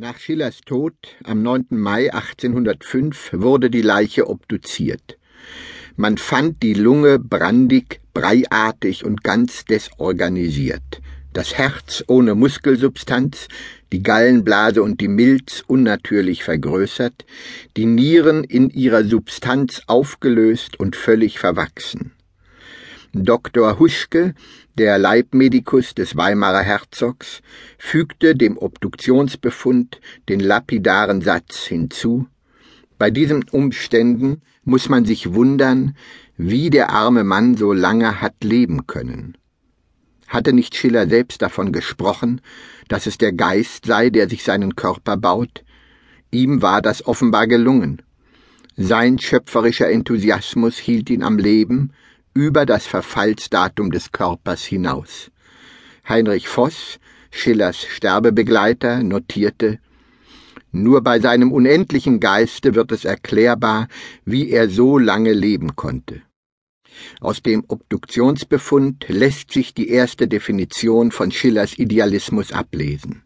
Nach Schillers Tod am 9. Mai 1805 wurde die Leiche obduziert. Man fand die Lunge brandig, breiartig und ganz desorganisiert, das Herz ohne Muskelsubstanz, die Gallenblase und die Milz unnatürlich vergrößert, die Nieren in ihrer Substanz aufgelöst und völlig verwachsen. Dr. Huschke, der Leibmedikus des Weimarer Herzogs, fügte dem Obduktionsbefund den lapidaren Satz hinzu Bei diesen Umständen muss man sich wundern, wie der arme Mann so lange hat leben können. Hatte nicht Schiller selbst davon gesprochen, dass es der Geist sei, der sich seinen Körper baut? Ihm war das offenbar gelungen. Sein schöpferischer Enthusiasmus hielt ihn am Leben, über das Verfallsdatum des Körpers hinaus. Heinrich Voss, Schillers Sterbebegleiter, notierte Nur bei seinem unendlichen Geiste wird es erklärbar, wie er so lange leben konnte. Aus dem Obduktionsbefund lässt sich die erste Definition von Schillers Idealismus ablesen.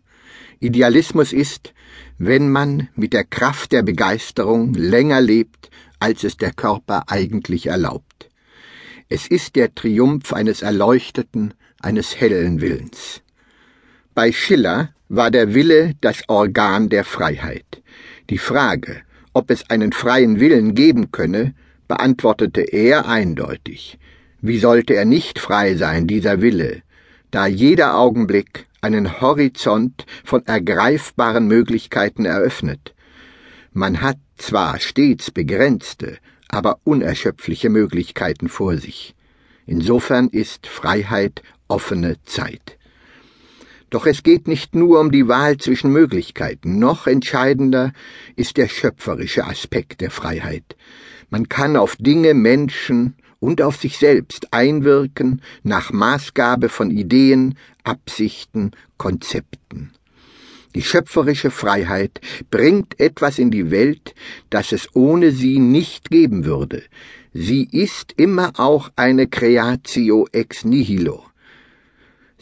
Idealismus ist, wenn man mit der Kraft der Begeisterung länger lebt, als es der Körper eigentlich erlaubt. Es ist der Triumph eines erleuchteten, eines hellen Willens. Bei Schiller war der Wille das Organ der Freiheit. Die Frage, ob es einen freien Willen geben könne, beantwortete er eindeutig. Wie sollte er nicht frei sein, dieser Wille, da jeder Augenblick einen Horizont von ergreifbaren Möglichkeiten eröffnet? Man hat zwar stets begrenzte, aber unerschöpfliche Möglichkeiten vor sich. Insofern ist Freiheit offene Zeit. Doch es geht nicht nur um die Wahl zwischen Möglichkeiten, noch entscheidender ist der schöpferische Aspekt der Freiheit. Man kann auf Dinge, Menschen und auf sich selbst einwirken nach Maßgabe von Ideen, Absichten, Konzepten. Die schöpferische Freiheit bringt etwas in die Welt, das es ohne sie nicht geben würde. Sie ist immer auch eine Creatio ex nihilo.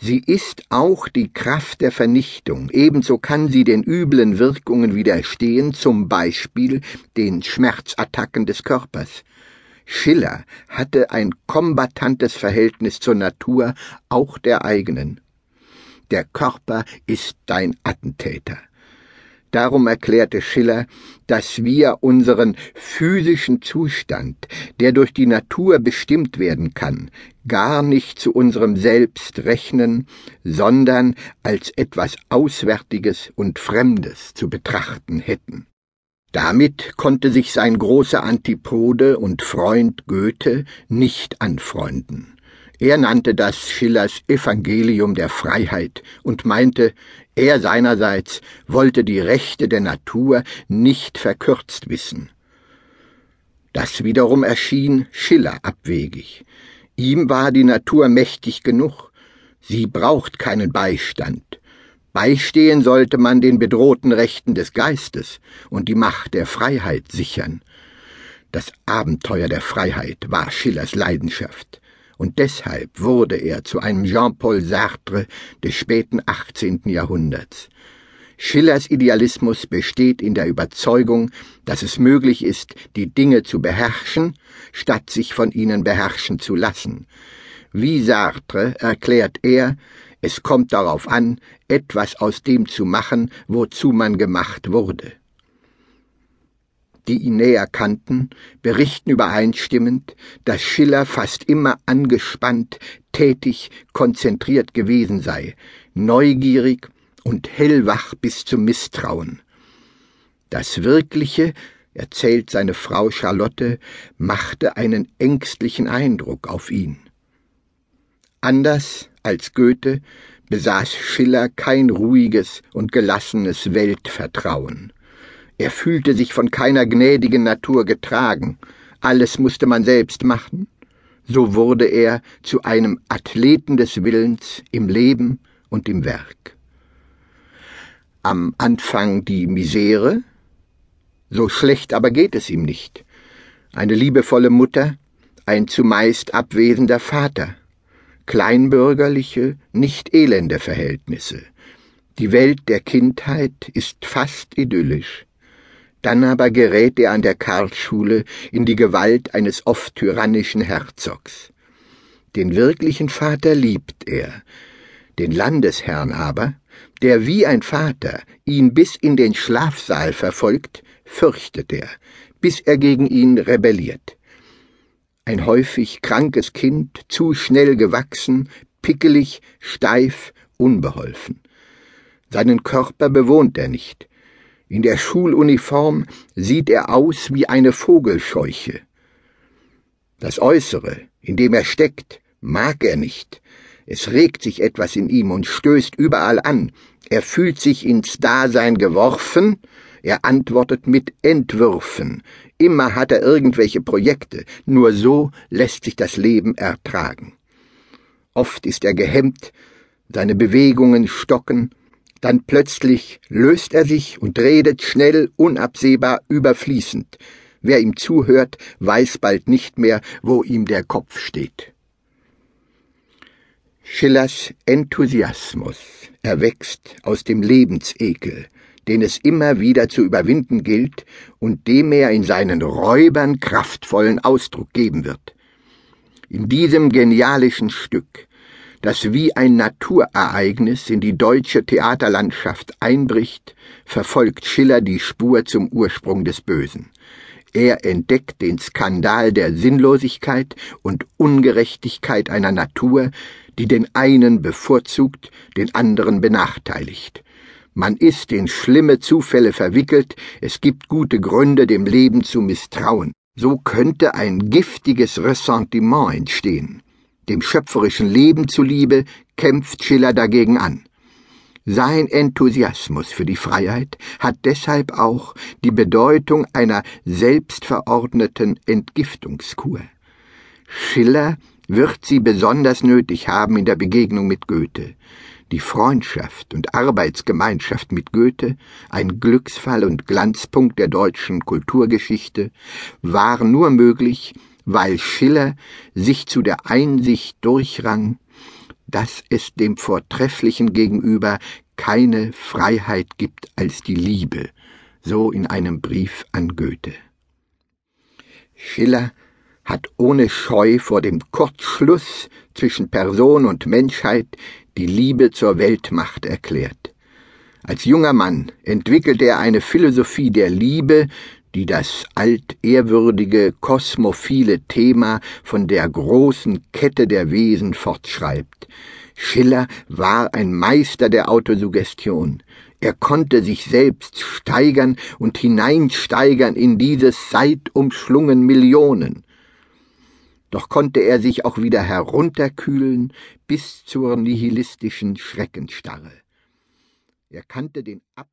Sie ist auch die Kraft der Vernichtung, ebenso kann sie den üblen Wirkungen widerstehen, zum Beispiel den Schmerzattacken des Körpers. Schiller hatte ein kombatantes Verhältnis zur Natur, auch der eigenen. Der Körper ist dein Attentäter. Darum erklärte Schiller, dass wir unseren physischen Zustand, der durch die Natur bestimmt werden kann, gar nicht zu unserem Selbst rechnen, sondern als etwas Auswärtiges und Fremdes zu betrachten hätten. Damit konnte sich sein großer Antipode und Freund Goethe nicht anfreunden. Er nannte das Schillers Evangelium der Freiheit und meinte, er seinerseits wollte die Rechte der Natur nicht verkürzt wissen. Das wiederum erschien Schiller abwegig. Ihm war die Natur mächtig genug. Sie braucht keinen Beistand. Beistehen sollte man den bedrohten Rechten des Geistes und die Macht der Freiheit sichern. Das Abenteuer der Freiheit war Schillers Leidenschaft und deshalb wurde er zu einem Jean-Paul Sartre des späten 18. Jahrhunderts. Schillers Idealismus besteht in der Überzeugung, dass es möglich ist, die Dinge zu beherrschen, statt sich von ihnen beherrschen zu lassen. Wie Sartre erklärt er, es kommt darauf an, etwas aus dem zu machen, wozu man gemacht wurde die ihn näher kannten, berichten übereinstimmend, dass Schiller fast immer angespannt, tätig, konzentriert gewesen sei, neugierig und hellwach bis zum Misstrauen. Das Wirkliche, erzählt seine Frau Charlotte, machte einen ängstlichen Eindruck auf ihn. Anders als Goethe besaß Schiller kein ruhiges und gelassenes Weltvertrauen. Er fühlte sich von keiner gnädigen Natur getragen, alles musste man selbst machen. So wurde er zu einem Athleten des Willens im Leben und im Werk. Am Anfang die Misere, so schlecht aber geht es ihm nicht. Eine liebevolle Mutter, ein zumeist abwesender Vater, kleinbürgerliche, nicht elende Verhältnisse. Die Welt der Kindheit ist fast idyllisch. Dann aber gerät er an der Karlsschule in die Gewalt eines oft tyrannischen Herzogs. Den wirklichen Vater liebt er, den Landesherrn aber, der wie ein Vater ihn bis in den Schlafsaal verfolgt, fürchtet er, bis er gegen ihn rebelliert. Ein häufig krankes Kind, zu schnell gewachsen, pickelig, steif, unbeholfen. Seinen Körper bewohnt er nicht. In der Schuluniform sieht er aus wie eine Vogelscheuche. Das Äußere, in dem er steckt, mag er nicht. Es regt sich etwas in ihm und stößt überall an. Er fühlt sich ins Dasein geworfen, er antwortet mit Entwürfen. Immer hat er irgendwelche Projekte, nur so lässt sich das Leben ertragen. Oft ist er gehemmt, seine Bewegungen stocken, dann plötzlich löst er sich und redet schnell, unabsehbar, überfließend. Wer ihm zuhört, weiß bald nicht mehr, wo ihm der Kopf steht. Schillers Enthusiasmus erwächst aus dem Lebensekel, den es immer wieder zu überwinden gilt und dem er in seinen Räubern kraftvollen Ausdruck geben wird. In diesem genialischen Stück das wie ein Naturereignis in die deutsche Theaterlandschaft einbricht, verfolgt Schiller die Spur zum Ursprung des Bösen. Er entdeckt den Skandal der Sinnlosigkeit und Ungerechtigkeit einer Natur, die den einen bevorzugt, den anderen benachteiligt. Man ist in schlimme Zufälle verwickelt, es gibt gute Gründe, dem Leben zu misstrauen. So könnte ein giftiges Ressentiment entstehen dem schöpferischen Leben zuliebe, kämpft Schiller dagegen an. Sein Enthusiasmus für die Freiheit hat deshalb auch die Bedeutung einer selbstverordneten Entgiftungskur. Schiller wird sie besonders nötig haben in der Begegnung mit Goethe. Die Freundschaft und Arbeitsgemeinschaft mit Goethe, ein Glücksfall und Glanzpunkt der deutschen Kulturgeschichte, war nur möglich, weil Schiller sich zu der Einsicht durchrang, dass es dem Vortrefflichen gegenüber keine Freiheit gibt als die Liebe, so in einem Brief an Goethe. Schiller hat ohne Scheu vor dem Kurzschluss zwischen Person und Menschheit die Liebe zur Weltmacht erklärt. Als junger Mann entwickelte er eine Philosophie der Liebe, die das altehrwürdige kosmophile Thema von der großen Kette der Wesen fortschreibt. Schiller war ein Meister der Autosuggestion. Er konnte sich selbst steigern und hineinsteigern in dieses seitumschlungen Millionen. Doch konnte er sich auch wieder herunterkühlen bis zur nihilistischen Schreckensstarre. Er kannte den Abgrund